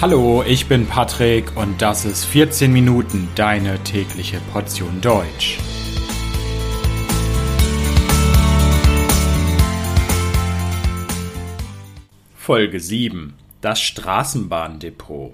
Hallo, ich bin Patrick und das ist 14 Minuten deine tägliche Portion Deutsch. Folge 7. Das Straßenbahndepot.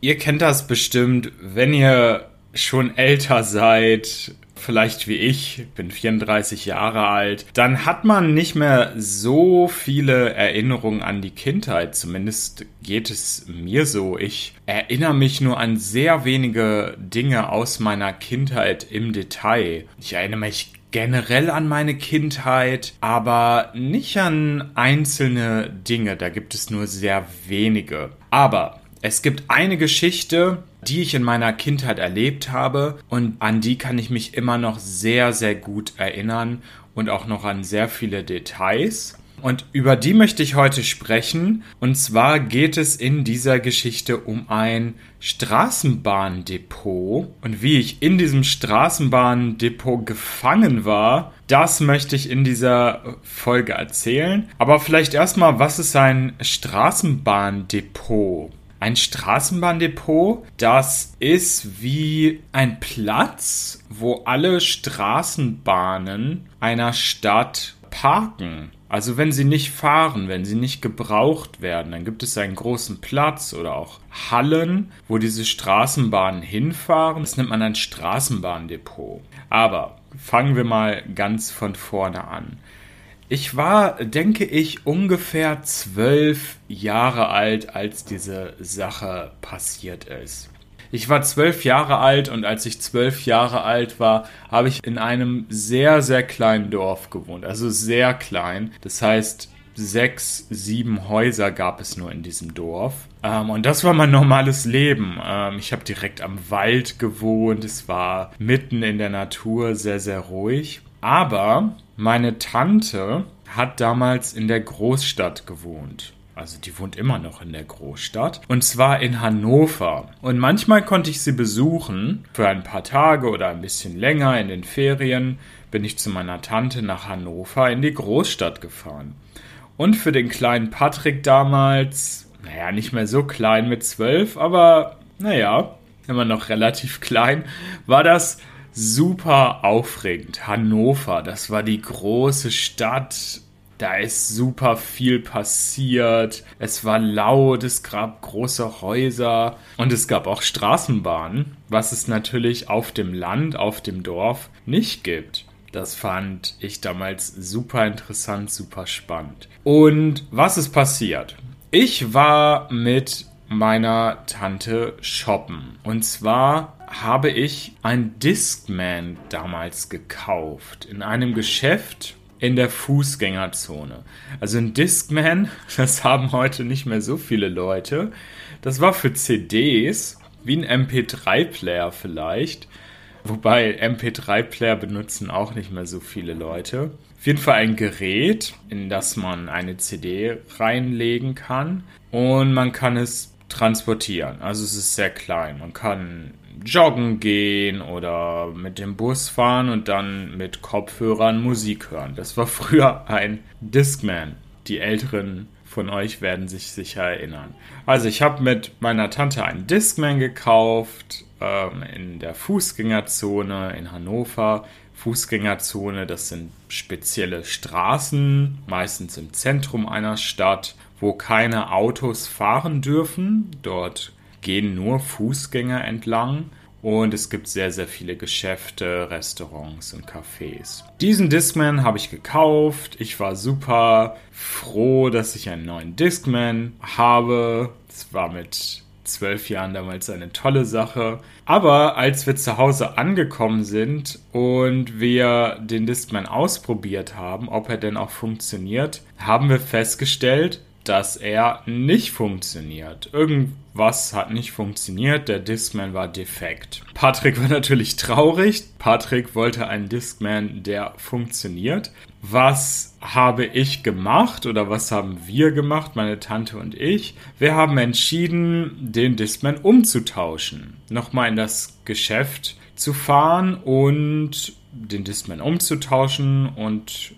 Ihr kennt das bestimmt, wenn ihr schon älter seid, vielleicht wie ich, bin 34 Jahre alt, dann hat man nicht mehr so viele Erinnerungen an die Kindheit. Zumindest geht es mir so. Ich erinnere mich nur an sehr wenige Dinge aus meiner Kindheit im Detail. Ich erinnere mich generell an meine Kindheit, aber nicht an einzelne Dinge. Da gibt es nur sehr wenige. Aber es gibt eine Geschichte, die ich in meiner Kindheit erlebt habe und an die kann ich mich immer noch sehr, sehr gut erinnern und auch noch an sehr viele Details. Und über die möchte ich heute sprechen. Und zwar geht es in dieser Geschichte um ein Straßenbahndepot. Und wie ich in diesem Straßenbahndepot gefangen war, das möchte ich in dieser Folge erzählen. Aber vielleicht erstmal, was ist ein Straßenbahndepot? Ein Straßenbahndepot, das ist wie ein Platz, wo alle Straßenbahnen einer Stadt parken. Also wenn sie nicht fahren, wenn sie nicht gebraucht werden, dann gibt es einen großen Platz oder auch Hallen, wo diese Straßenbahnen hinfahren. Das nennt man ein Straßenbahndepot. Aber fangen wir mal ganz von vorne an. Ich war, denke ich, ungefähr zwölf Jahre alt, als diese Sache passiert ist. Ich war zwölf Jahre alt und als ich zwölf Jahre alt war, habe ich in einem sehr, sehr kleinen Dorf gewohnt. Also sehr klein. Das heißt, sechs, sieben Häuser gab es nur in diesem Dorf. Ähm, und das war mein normales Leben. Ähm, ich habe direkt am Wald gewohnt. Es war mitten in der Natur, sehr, sehr ruhig. Aber meine Tante hat damals in der Großstadt gewohnt. Also die wohnt immer noch in der Großstadt. Und zwar in Hannover. Und manchmal konnte ich sie besuchen. Für ein paar Tage oder ein bisschen länger in den Ferien bin ich zu meiner Tante nach Hannover in die Großstadt gefahren. Und für den kleinen Patrick damals, naja, nicht mehr so klein mit zwölf, aber naja, immer noch relativ klein, war das super aufregend. Hannover, das war die große Stadt. Da ist super viel passiert. Es war laut, es gab große Häuser und es gab auch Straßenbahnen, was es natürlich auf dem Land, auf dem Dorf nicht gibt. Das fand ich damals super interessant, super spannend. Und was ist passiert? Ich war mit meiner Tante shoppen. Und zwar habe ich ein Discman damals gekauft in einem Geschäft in der Fußgängerzone. Also ein Discman, das haben heute nicht mehr so viele Leute. Das war für CDs, wie ein MP3-Player vielleicht. Wobei MP3-Player benutzen auch nicht mehr so viele Leute. Auf jeden Fall ein Gerät, in das man eine CD reinlegen kann. Und man kann es transportieren. Also es ist sehr klein. Man kann joggen gehen oder mit dem Bus fahren und dann mit Kopfhörern Musik hören. Das war früher ein Discman. Die Älteren von euch werden sich sicher erinnern. Also ich habe mit meiner Tante einen Discman gekauft ähm, in der Fußgängerzone in Hannover. Fußgängerzone, das sind spezielle Straßen, meistens im Zentrum einer Stadt, wo keine Autos fahren dürfen. Dort gehen nur Fußgänger entlang und es gibt sehr, sehr viele Geschäfte, Restaurants und Cafés. Diesen Discman habe ich gekauft. Ich war super froh, dass ich einen neuen Discman habe. Es war mit zwölf Jahren damals eine tolle Sache. Aber als wir zu Hause angekommen sind und wir den Discman ausprobiert haben, ob er denn auch funktioniert, haben wir festgestellt, dass er nicht funktioniert. Irgendwas hat nicht funktioniert, der Discman war defekt. Patrick war natürlich traurig. Patrick wollte einen Discman, der funktioniert. Was habe ich gemacht oder was haben wir gemacht, meine Tante und ich? Wir haben entschieden, den Discman umzutauschen. Nochmal in das Geschäft zu fahren und den Discman umzutauschen und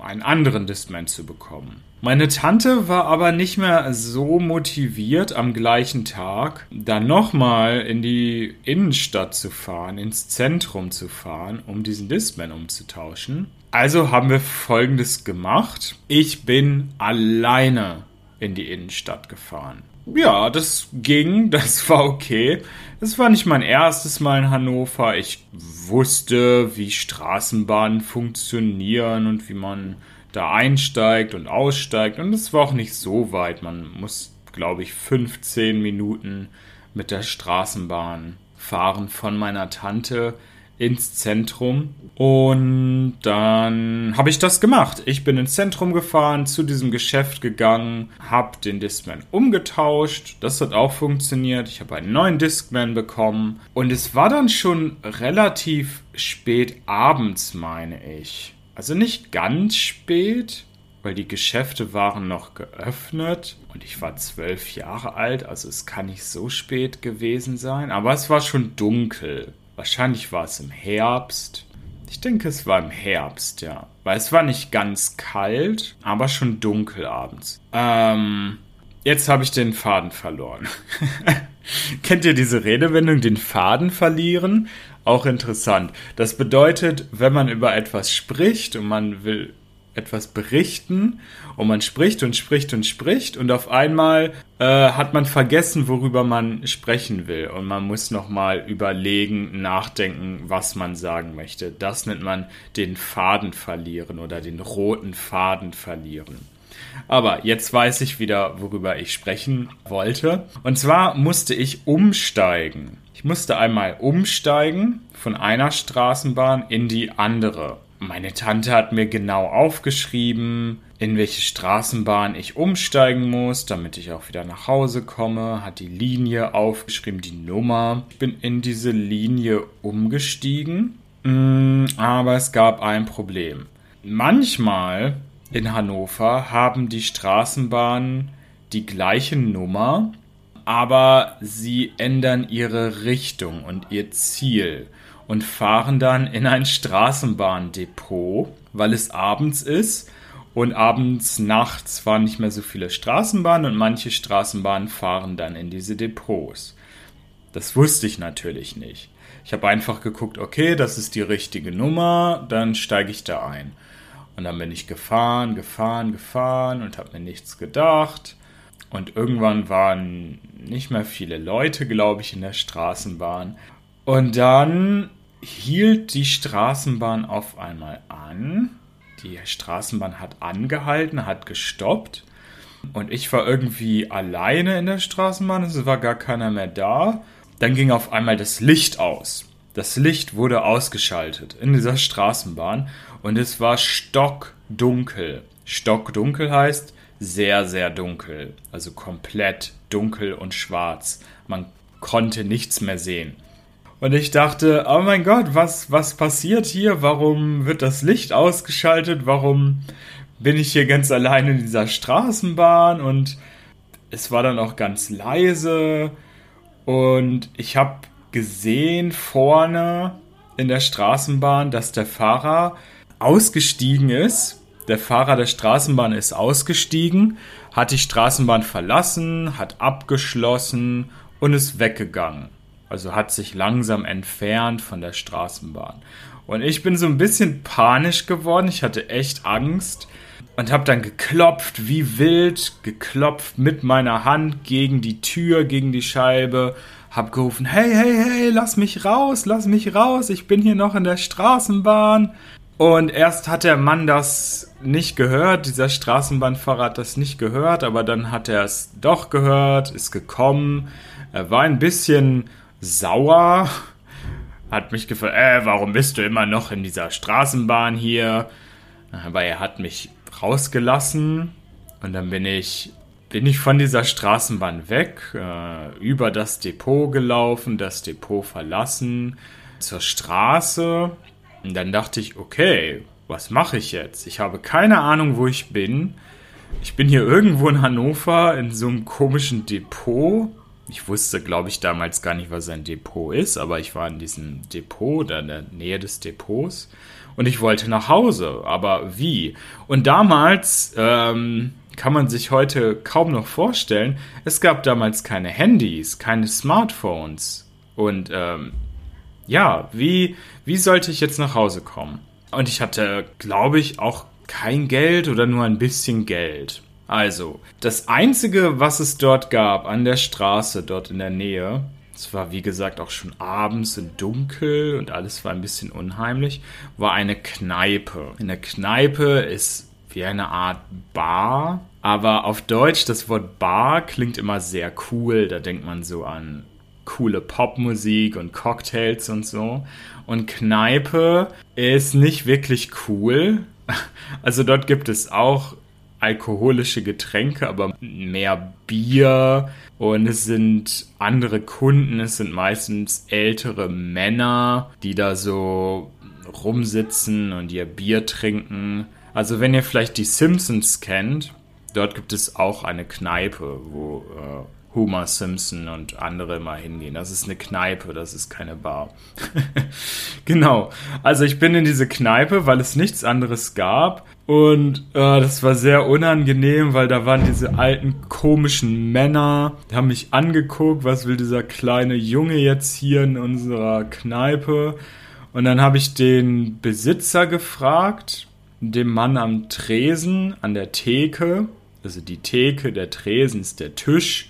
einen anderen Discman zu bekommen. Meine Tante war aber nicht mehr so motiviert, am gleichen Tag dann nochmal in die Innenstadt zu fahren, ins Zentrum zu fahren, um diesen Discman umzutauschen. Also haben wir folgendes gemacht. Ich bin alleine in die Innenstadt gefahren. Ja, das ging, das war okay. Es war nicht mein erstes Mal in Hannover. Ich wusste, wie Straßenbahnen funktionieren und wie man da einsteigt und aussteigt. Und es war auch nicht so weit. Man muss, glaube ich, 15 Minuten mit der Straßenbahn fahren von meiner Tante ins Zentrum. Und dann habe ich das gemacht. Ich bin ins Zentrum gefahren, zu diesem Geschäft gegangen, habe den Discman umgetauscht. Das hat auch funktioniert. Ich habe einen neuen Discman bekommen. Und es war dann schon relativ spät abends, meine ich. Also nicht ganz spät, weil die Geschäfte waren noch geöffnet und ich war zwölf Jahre alt, also es kann nicht so spät gewesen sein, aber es war schon dunkel. Wahrscheinlich war es im Herbst. Ich denke, es war im Herbst, ja. Weil es war nicht ganz kalt, aber schon dunkel abends. Ähm, jetzt habe ich den Faden verloren. Kennt ihr diese Redewendung, den Faden verlieren? Auch interessant. Das bedeutet, wenn man über etwas spricht und man will etwas berichten und man spricht und spricht und spricht und auf einmal äh, hat man vergessen, worüber man sprechen will und man muss nochmal überlegen, nachdenken, was man sagen möchte. Das nennt man den Faden verlieren oder den roten Faden verlieren. Aber jetzt weiß ich wieder, worüber ich sprechen wollte. Und zwar musste ich umsteigen. Ich musste einmal umsteigen von einer Straßenbahn in die andere. Meine Tante hat mir genau aufgeschrieben, in welche Straßenbahn ich umsteigen muss, damit ich auch wieder nach Hause komme, hat die Linie aufgeschrieben, die Nummer. Ich bin in diese Linie umgestiegen, mm, aber es gab ein Problem. Manchmal in Hannover haben die Straßenbahnen die gleiche Nummer, aber sie ändern ihre Richtung und ihr Ziel und fahren dann in ein Straßenbahndepot, weil es abends ist und abends, nachts fahren nicht mehr so viele Straßenbahnen und manche Straßenbahnen fahren dann in diese Depots. Das wusste ich natürlich nicht. Ich habe einfach geguckt, okay, das ist die richtige Nummer, dann steige ich da ein. Und dann bin ich gefahren, gefahren, gefahren und habe mir nichts gedacht. Und irgendwann waren nicht mehr viele Leute, glaube ich, in der Straßenbahn. Und dann hielt die Straßenbahn auf einmal an. Die Straßenbahn hat angehalten, hat gestoppt. Und ich war irgendwie alleine in der Straßenbahn, es war gar keiner mehr da. Dann ging auf einmal das Licht aus. Das Licht wurde ausgeschaltet in dieser Straßenbahn und es war stockdunkel. Stockdunkel heißt, sehr, sehr dunkel. Also komplett dunkel und schwarz. Man konnte nichts mehr sehen. Und ich dachte, oh mein Gott, was, was passiert hier? Warum wird das Licht ausgeschaltet? Warum bin ich hier ganz allein in dieser Straßenbahn? Und es war dann auch ganz leise. Und ich habe gesehen vorne in der Straßenbahn, dass der Fahrer ausgestiegen ist der Fahrer der Straßenbahn ist ausgestiegen, hat die Straßenbahn verlassen, hat abgeschlossen und ist weggegangen. Also hat sich langsam entfernt von der Straßenbahn. Und ich bin so ein bisschen panisch geworden. Ich hatte echt Angst und habe dann geklopft, wie wild, geklopft mit meiner Hand gegen die Tür, gegen die Scheibe. Hab gerufen, hey, hey, hey, lass mich raus, lass mich raus, ich bin hier noch in der Straßenbahn. Und erst hat der Mann das nicht gehört, dieser Straßenbahnfahrer hat das nicht gehört, aber dann hat er es doch gehört, ist gekommen. Er war ein bisschen sauer, hat mich gefragt, äh, warum bist du immer noch in dieser Straßenbahn hier? Aber er hat mich rausgelassen und dann bin ich bin ich von dieser Straßenbahn weg, äh, über das Depot gelaufen, das Depot verlassen, zur Straße und dann dachte ich, okay, was mache ich jetzt? Ich habe keine Ahnung, wo ich bin. Ich bin hier irgendwo in Hannover in so einem komischen Depot. Ich wusste, glaube ich, damals gar nicht, was ein Depot ist, aber ich war in diesem Depot, da in der Nähe des Depots. und ich wollte nach Hause. Aber wie? Und damals, ähm, kann man sich heute kaum noch vorstellen, es gab damals keine Handys, keine Smartphones. Und ähm, ja, wie, wie sollte ich jetzt nach Hause kommen? Und ich hatte, glaube ich, auch kein Geld oder nur ein bisschen Geld. Also, das Einzige, was es dort gab an der Straße, dort in der Nähe, es war wie gesagt auch schon abends und dunkel und alles war ein bisschen unheimlich, war eine Kneipe. In der Kneipe ist wie eine Art Bar, aber auf Deutsch das Wort Bar klingt immer sehr cool, da denkt man so an coole Popmusik und Cocktails und so. Und Kneipe ist nicht wirklich cool. Also dort gibt es auch alkoholische Getränke, aber mehr Bier und es sind andere Kunden, es sind meistens ältere Männer, die da so rumsitzen und ihr Bier trinken. Also wenn ihr vielleicht die Simpsons kennt, dort gibt es auch eine Kneipe, wo äh, Homer Simpson und andere mal hingehen. Das ist eine Kneipe, das ist keine Bar. genau. Also ich bin in diese Kneipe, weil es nichts anderes gab. Und äh, das war sehr unangenehm, weil da waren diese alten komischen Männer, die haben mich angeguckt, was will dieser kleine Junge jetzt hier in unserer Kneipe? Und dann habe ich den Besitzer gefragt, dem Mann am Tresen, an der Theke. Also die Theke, der Tresen ist der Tisch,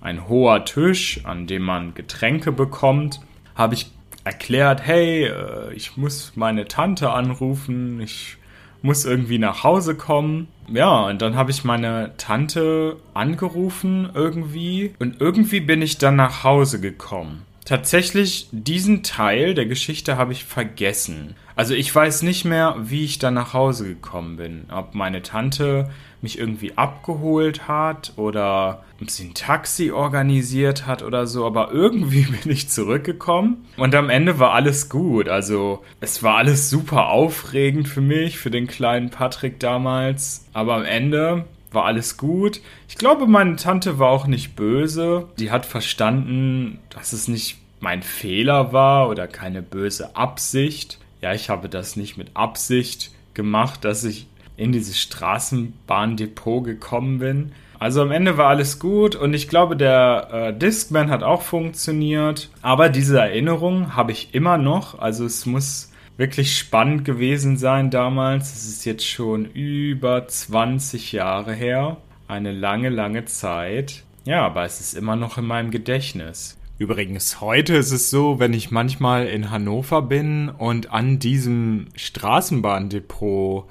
ein hoher Tisch, an dem man Getränke bekommt. Habe ich erklärt, hey, äh, ich muss meine Tante anrufen, ich muss irgendwie nach Hause kommen. Ja, und dann habe ich meine Tante angerufen irgendwie und irgendwie bin ich dann nach Hause gekommen. Tatsächlich, diesen Teil der Geschichte habe ich vergessen. Also ich weiß nicht mehr, wie ich dann nach Hause gekommen bin. Ob meine Tante mich irgendwie abgeholt hat oder ob sie ein Taxi organisiert hat oder so. Aber irgendwie bin ich zurückgekommen und am Ende war alles gut. Also es war alles super aufregend für mich, für den kleinen Patrick damals. Aber am Ende war alles gut. Ich glaube, meine Tante war auch nicht böse. Die hat verstanden, dass es nicht mein Fehler war oder keine böse Absicht ja, ich habe das nicht mit Absicht gemacht, dass ich in dieses Straßenbahndepot gekommen bin. Also am Ende war alles gut und ich glaube, der äh, Discman hat auch funktioniert. Aber diese Erinnerung habe ich immer noch. Also es muss wirklich spannend gewesen sein damals. Es ist jetzt schon über 20 Jahre her. Eine lange, lange Zeit. Ja, aber es ist immer noch in meinem Gedächtnis. Übrigens, heute ist es so, wenn ich manchmal in Hannover bin und an diesem Straßenbahndepot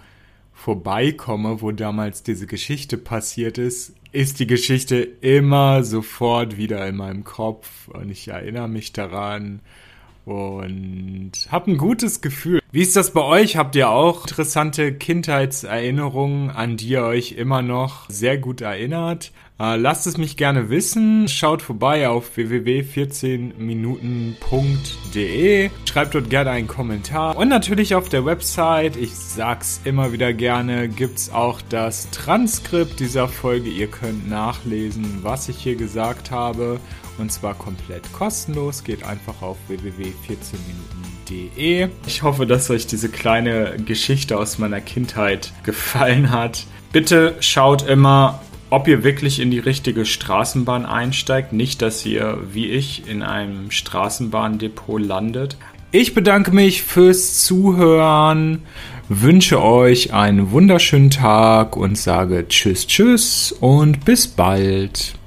vorbeikomme, wo damals diese Geschichte passiert ist, ist die Geschichte immer sofort wieder in meinem Kopf und ich erinnere mich daran und habe ein gutes Gefühl. Wie ist das bei euch? Habt ihr auch interessante Kindheitserinnerungen, an die ihr euch immer noch sehr gut erinnert? Äh, lasst es mich gerne wissen. Schaut vorbei auf www.14minuten.de. Schreibt dort gerne einen Kommentar. Und natürlich auf der Website, ich sag's immer wieder gerne, gibt's auch das Transkript dieser Folge. Ihr könnt nachlesen, was ich hier gesagt habe. Und zwar komplett kostenlos. Geht einfach auf www.14minuten.de. Ich hoffe, dass euch diese kleine Geschichte aus meiner Kindheit gefallen hat. Bitte schaut immer ob ihr wirklich in die richtige Straßenbahn einsteigt, nicht, dass ihr wie ich in einem Straßenbahndepot landet. Ich bedanke mich fürs Zuhören, wünsche euch einen wunderschönen Tag und sage Tschüss, Tschüss und bis bald.